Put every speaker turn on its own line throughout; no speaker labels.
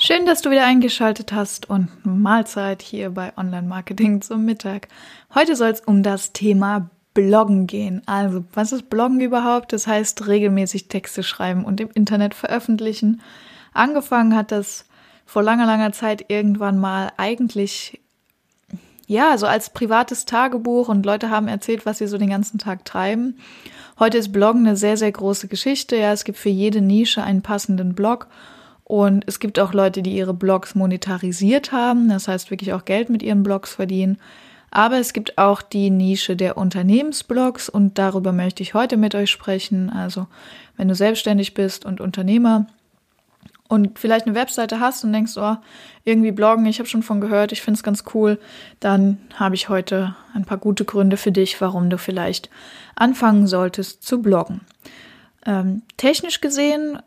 Schön, dass du wieder eingeschaltet hast und Mahlzeit hier bei Online Marketing zum Mittag. Heute soll es um das Thema Bloggen gehen. Also, was ist Bloggen überhaupt? Das heißt, regelmäßig Texte schreiben und im Internet veröffentlichen. Angefangen hat das vor langer, langer Zeit irgendwann mal eigentlich ja, so als privates Tagebuch und Leute haben erzählt, was sie so den ganzen Tag treiben. Heute ist Bloggen eine sehr, sehr große Geschichte. Ja, es gibt für jede Nische einen passenden Blog und es gibt auch Leute, die ihre Blogs monetarisiert haben. Das heißt, wirklich auch Geld mit ihren Blogs verdienen. Aber es gibt auch die Nische der Unternehmensblogs und darüber möchte ich heute mit euch sprechen. Also, wenn du selbstständig bist und Unternehmer, und vielleicht eine Webseite hast und denkst, oh, irgendwie bloggen, ich habe schon von gehört, ich finde es ganz cool, dann habe ich heute ein paar gute Gründe für dich, warum du vielleicht anfangen solltest zu bloggen. Ähm, technisch gesehen,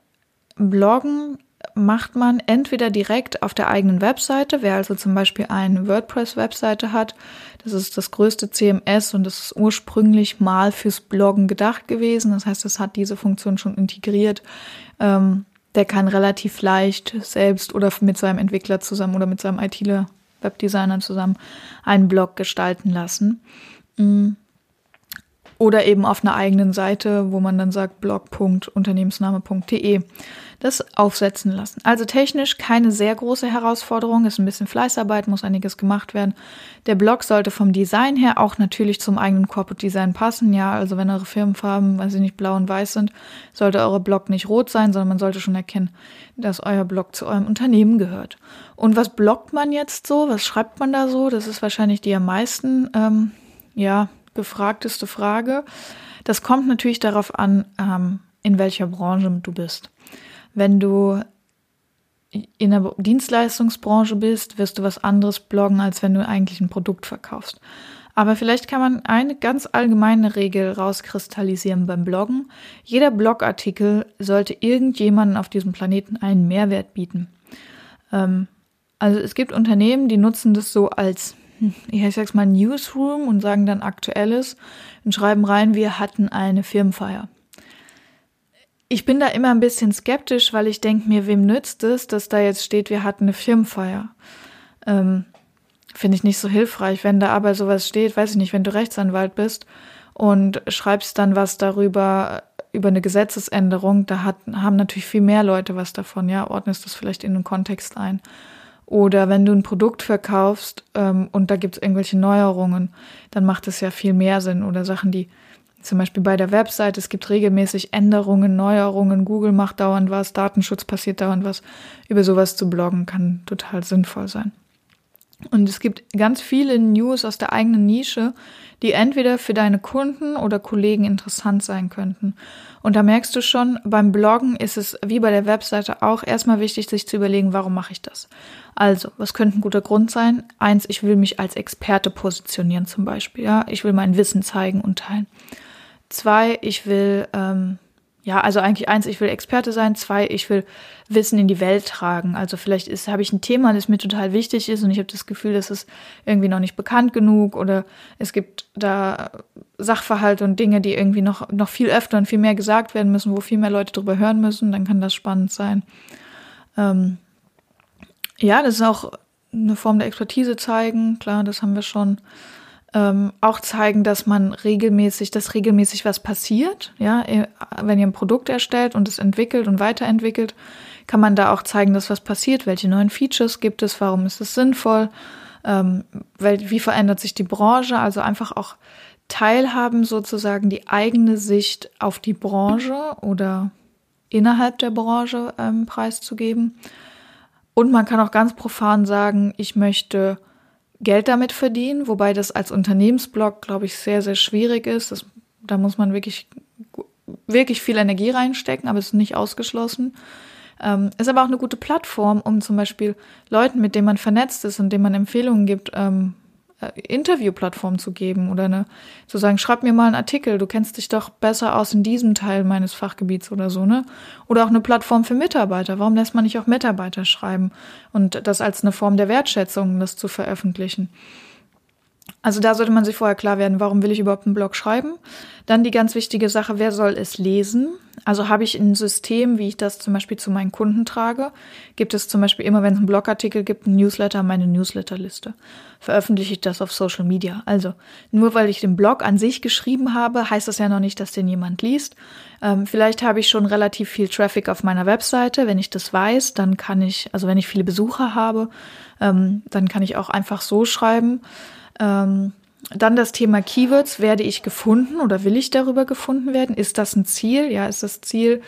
bloggen macht man entweder direkt auf der eigenen Webseite, wer also zum Beispiel eine WordPress-Webseite hat, das ist das größte CMS und das ist ursprünglich mal fürs Bloggen gedacht gewesen. Das heißt, es hat diese Funktion schon integriert. Ähm, der kann relativ leicht selbst oder mit seinem Entwickler zusammen oder mit seinem ITler, Webdesigner zusammen einen Blog gestalten lassen. Mm. Oder eben auf einer eigenen Seite, wo man dann sagt blog.unternehmensname.de das aufsetzen lassen. Also technisch keine sehr große Herausforderung, ist ein bisschen Fleißarbeit, muss einiges gemacht werden. Der Blog sollte vom Design her auch natürlich zum eigenen Corporate Design passen. Ja, also wenn eure Firmenfarben, weiß ich nicht, blau und weiß sind, sollte euer Blog nicht rot sein, sondern man sollte schon erkennen, dass euer Blog zu eurem Unternehmen gehört. Und was bloggt man jetzt so? Was schreibt man da so? Das ist wahrscheinlich die am meisten, ähm, ja, gefragteste Frage. Das kommt natürlich darauf an, ähm, in welcher Branche du bist. Wenn du in der Dienstleistungsbranche bist, wirst du was anderes bloggen, als wenn du eigentlich ein Produkt verkaufst. Aber vielleicht kann man eine ganz allgemeine Regel rauskristallisieren beim Bloggen. Jeder Blogartikel sollte irgendjemanden auf diesem Planeten einen Mehrwert bieten. Ähm, also es gibt Unternehmen, die nutzen das so als, ich sag's mal, Newsroom und sagen dann Aktuelles und schreiben rein, wir hatten eine Firmenfeier ich bin da immer ein bisschen skeptisch, weil ich denke mir, wem nützt es, dass da jetzt steht, wir hatten eine Firmenfeier. Ähm, Finde ich nicht so hilfreich. Wenn da aber sowas steht, weiß ich nicht, wenn du Rechtsanwalt bist und schreibst dann was darüber, über eine Gesetzesänderung, da hat, haben natürlich viel mehr Leute was davon, ja, ordnest das vielleicht in einen Kontext ein. Oder wenn du ein Produkt verkaufst ähm, und da gibt es irgendwelche Neuerungen, dann macht es ja viel mehr Sinn. Oder Sachen, die zum Beispiel bei der Website, es gibt regelmäßig Änderungen, Neuerungen, Google macht dauernd was, Datenschutz passiert dauernd was. Über sowas zu bloggen kann total sinnvoll sein. Und es gibt ganz viele News aus der eigenen Nische, die entweder für deine Kunden oder Kollegen interessant sein könnten. Und da merkst du schon, beim Bloggen ist es wie bei der Webseite auch erstmal wichtig, sich zu überlegen, warum mache ich das? Also, was könnte ein guter Grund sein? Eins, ich will mich als Experte positionieren zum Beispiel. Ja, ich will mein Wissen zeigen und teilen. Zwei, ich will, ähm, ja, also eigentlich eins, ich will Experte sein. Zwei, ich will Wissen in die Welt tragen. Also vielleicht habe ich ein Thema, das mir total wichtig ist und ich habe das Gefühl, das ist irgendwie noch nicht bekannt genug oder es gibt da Sachverhalte und Dinge, die irgendwie noch, noch viel öfter und viel mehr gesagt werden müssen, wo viel mehr Leute drüber hören müssen. Dann kann das spannend sein. Ähm, ja, das ist auch eine Form der Expertise zeigen. Klar, das haben wir schon ähm, auch zeigen, dass man regelmäßig, dass regelmäßig was passiert. Ja, wenn ihr ein Produkt erstellt und es entwickelt und weiterentwickelt, kann man da auch zeigen, dass was passiert. Welche neuen Features gibt es? Warum ist es sinnvoll? Ähm, wie verändert sich die Branche? Also einfach auch teilhaben, sozusagen die eigene Sicht auf die Branche oder innerhalb der Branche ähm, preiszugeben. Und man kann auch ganz profan sagen, ich möchte Geld damit verdienen, wobei das als Unternehmensblog, glaube ich, sehr, sehr schwierig ist. Das, da muss man wirklich, wirklich viel Energie reinstecken, aber es ist nicht ausgeschlossen. Ähm, ist aber auch eine gute Plattform, um zum Beispiel Leuten, mit denen man vernetzt ist und denen man Empfehlungen gibt, ähm, äh, Interviewplattform zu geben oder eine, zu sagen, schreib mir mal einen Artikel, du kennst dich doch besser aus in diesem Teil meines Fachgebiets oder so, ne? Oder auch eine Plattform für Mitarbeiter. Warum lässt man nicht auch Mitarbeiter schreiben und das als eine Form der Wertschätzung, das zu veröffentlichen? Also da sollte man sich vorher klar werden, warum will ich überhaupt einen Blog schreiben? Dann die ganz wichtige Sache, wer soll es lesen? Also habe ich ein System, wie ich das zum Beispiel zu meinen Kunden trage? Gibt es zum Beispiel immer, wenn es einen Blogartikel gibt, einen Newsletter, meine Newsletterliste? Veröffentliche ich das auf Social Media? Also nur weil ich den Blog an sich geschrieben habe, heißt das ja noch nicht, dass den jemand liest. Ähm, vielleicht habe ich schon relativ viel Traffic auf meiner Webseite. Wenn ich das weiß, dann kann ich, also wenn ich viele Besucher habe, ähm, dann kann ich auch einfach so schreiben. Ähm, dann das Thema Keywords. Werde ich gefunden oder will ich darüber gefunden werden? Ist das ein Ziel? Ja, ist das Ziel,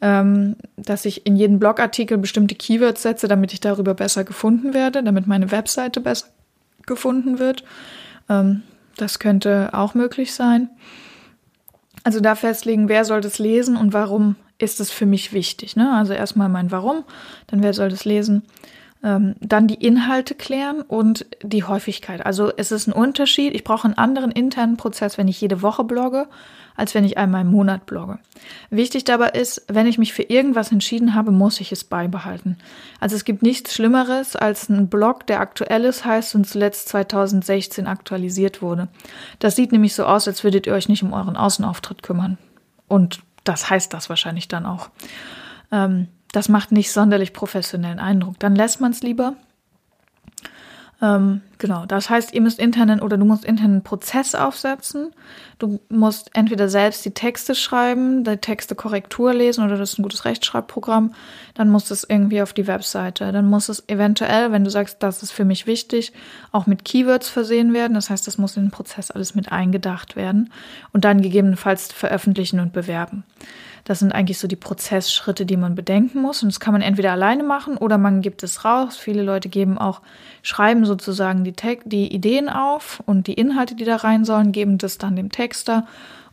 ähm, dass ich in jeden Blogartikel bestimmte Keywords setze, damit ich darüber besser gefunden werde, damit meine Webseite besser gefunden wird? Ähm, das könnte auch möglich sein. Also da festlegen, wer soll das lesen und warum ist es für mich wichtig. Ne? Also erstmal mein Warum, dann wer soll das lesen ähm, dann die Inhalte klären und die Häufigkeit. Also es ist ein Unterschied. Ich brauche einen anderen internen Prozess, wenn ich jede Woche blogge, als wenn ich einmal im Monat blogge. Wichtig dabei ist, wenn ich mich für irgendwas entschieden habe, muss ich es beibehalten. Also es gibt nichts Schlimmeres als ein Blog, der aktuell ist, heißt und zuletzt 2016 aktualisiert wurde. Das sieht nämlich so aus, als würdet ihr euch nicht um euren Außenauftritt kümmern. Und das heißt das wahrscheinlich dann auch. Ähm, das macht nicht sonderlich professionellen Eindruck. Dann lässt man es lieber. Ähm, genau, das heißt, ihr müsst internen oder du musst internen Prozess aufsetzen. Du musst entweder selbst die Texte schreiben, die Texte Korrektur lesen oder das ist ein gutes Rechtschreibprogramm. Dann muss es irgendwie auf die Webseite. Dann muss es eventuell, wenn du sagst, das ist für mich wichtig, auch mit Keywords versehen werden. Das heißt, das muss in den Prozess alles mit eingedacht werden und dann gegebenenfalls veröffentlichen und bewerben. Das sind eigentlich so die Prozessschritte, die man bedenken muss. Und das kann man entweder alleine machen oder man gibt es raus. Viele Leute geben auch, schreiben sozusagen die, Te die Ideen auf und die Inhalte, die da rein sollen, geben das dann dem Texter.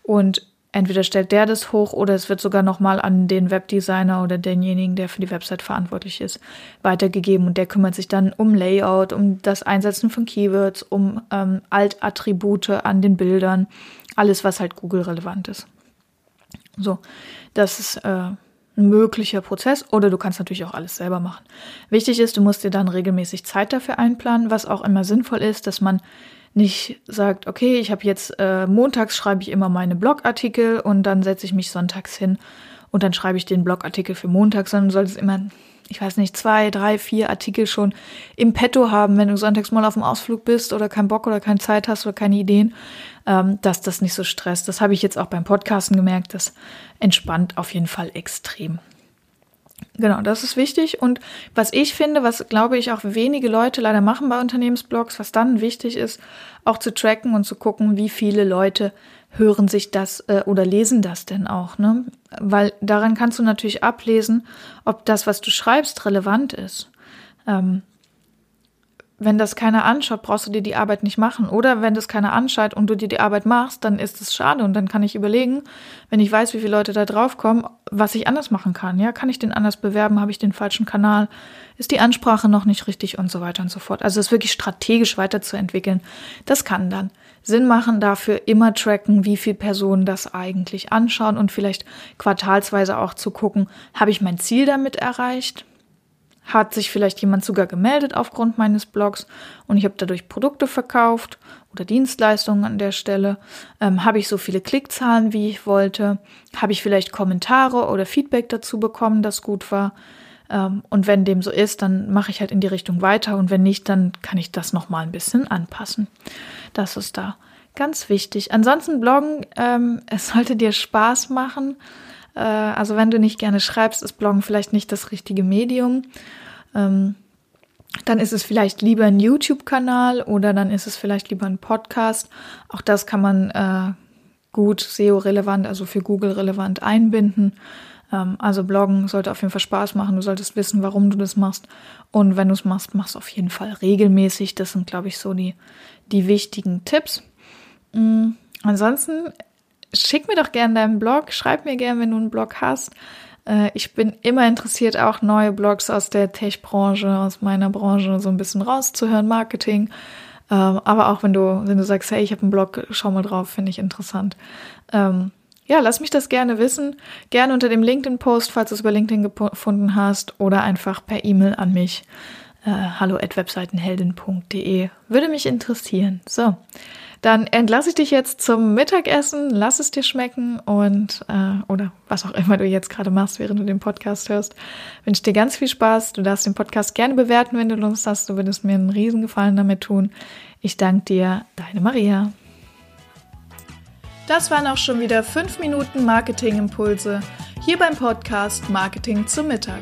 Und entweder stellt der das hoch oder es wird sogar nochmal an den Webdesigner oder denjenigen, der für die Website verantwortlich ist, weitergegeben. Und der kümmert sich dann um Layout, um das Einsetzen von Keywords, um ähm, Altattribute an den Bildern, alles, was halt Google relevant ist. So, das ist äh, ein möglicher Prozess oder du kannst natürlich auch alles selber machen. Wichtig ist, du musst dir dann regelmäßig Zeit dafür einplanen, was auch immer sinnvoll ist, dass man nicht sagt, okay, ich habe jetzt äh, montags schreibe ich immer meine Blogartikel und dann setze ich mich sonntags hin und dann schreibe ich den Blogartikel für Montag, sondern du solltest immer ich weiß nicht, zwei, drei, vier Artikel schon im Petto haben, wenn du sonntags mal auf dem Ausflug bist oder keinen Bock oder keine Zeit hast oder keine Ideen, ähm, dass das nicht so stresst. Das habe ich jetzt auch beim Podcasten gemerkt. Das entspannt auf jeden Fall extrem. Genau, das ist wichtig. Und was ich finde, was glaube ich auch wenige Leute leider machen bei Unternehmensblogs, was dann wichtig ist, auch zu tracken und zu gucken, wie viele Leute hören sich das äh, oder lesen das denn auch, ne? Weil daran kannst du natürlich ablesen, ob das, was du schreibst, relevant ist. Ähm, wenn das keiner anschaut, brauchst du dir die Arbeit nicht machen. Oder wenn das keiner anschaut und du dir die Arbeit machst, dann ist es schade. Und dann kann ich überlegen, wenn ich weiß, wie viele Leute da drauf kommen, was ich anders machen kann. Ja, kann ich den anders bewerben? Habe ich den falschen Kanal? Ist die Ansprache noch nicht richtig und so weiter und so fort. Also es wirklich strategisch weiterzuentwickeln, das kann dann Sinn machen, dafür immer tracken, wie viele Personen das eigentlich anschauen und vielleicht quartalsweise auch zu gucken, habe ich mein Ziel damit erreicht? Hat sich vielleicht jemand sogar gemeldet aufgrund meines Blogs und ich habe dadurch Produkte verkauft oder Dienstleistungen an der Stelle? Ähm, habe ich so viele Klickzahlen, wie ich wollte? Habe ich vielleicht Kommentare oder Feedback dazu bekommen, das gut war? Ähm, und wenn dem so ist, dann mache ich halt in die Richtung weiter und wenn nicht, dann kann ich das nochmal ein bisschen anpassen. Das ist da ganz wichtig. Ansonsten Bloggen, ähm, es sollte dir Spaß machen. Äh, also wenn du nicht gerne schreibst, ist Bloggen vielleicht nicht das richtige Medium. Ähm, dann ist es vielleicht lieber ein YouTube-Kanal oder dann ist es vielleicht lieber ein Podcast. Auch das kann man äh, gut SEO-relevant, also für Google relevant einbinden. Ähm, also Bloggen sollte auf jeden Fall Spaß machen. Du solltest wissen, warum du das machst. Und wenn du es machst, machst du auf jeden Fall regelmäßig. Das sind, glaube ich, so die, die wichtigen Tipps. Mhm. Ansonsten schick mir doch gerne deinen Blog. Schreib mir gerne, wenn du einen Blog hast. Äh, ich bin immer interessiert, auch neue Blogs aus der Tech-Branche, aus meiner Branche so ein bisschen rauszuhören, Marketing. Ähm, aber auch wenn du, wenn du sagst, hey, ich habe einen Blog, schau mal drauf, finde ich interessant. Ähm, ja, lass mich das gerne wissen. Gerne unter dem LinkedIn-Post, falls du es über LinkedIn gefunden hast, oder einfach per E-Mail an mich. Äh, hallo at webseitenheldin.de. Würde mich interessieren. So, dann entlasse ich dich jetzt zum Mittagessen. Lass es dir schmecken und äh, oder was auch immer du jetzt gerade machst, während du den Podcast hörst. Wünsche dir ganz viel Spaß. Du darfst den Podcast gerne bewerten, wenn du Lust hast. Du würdest mir einen Riesengefallen damit tun. Ich danke dir, deine Maria. Das waren auch schon wieder fünf Minuten Marketingimpulse hier beim Podcast Marketing zum Mittag.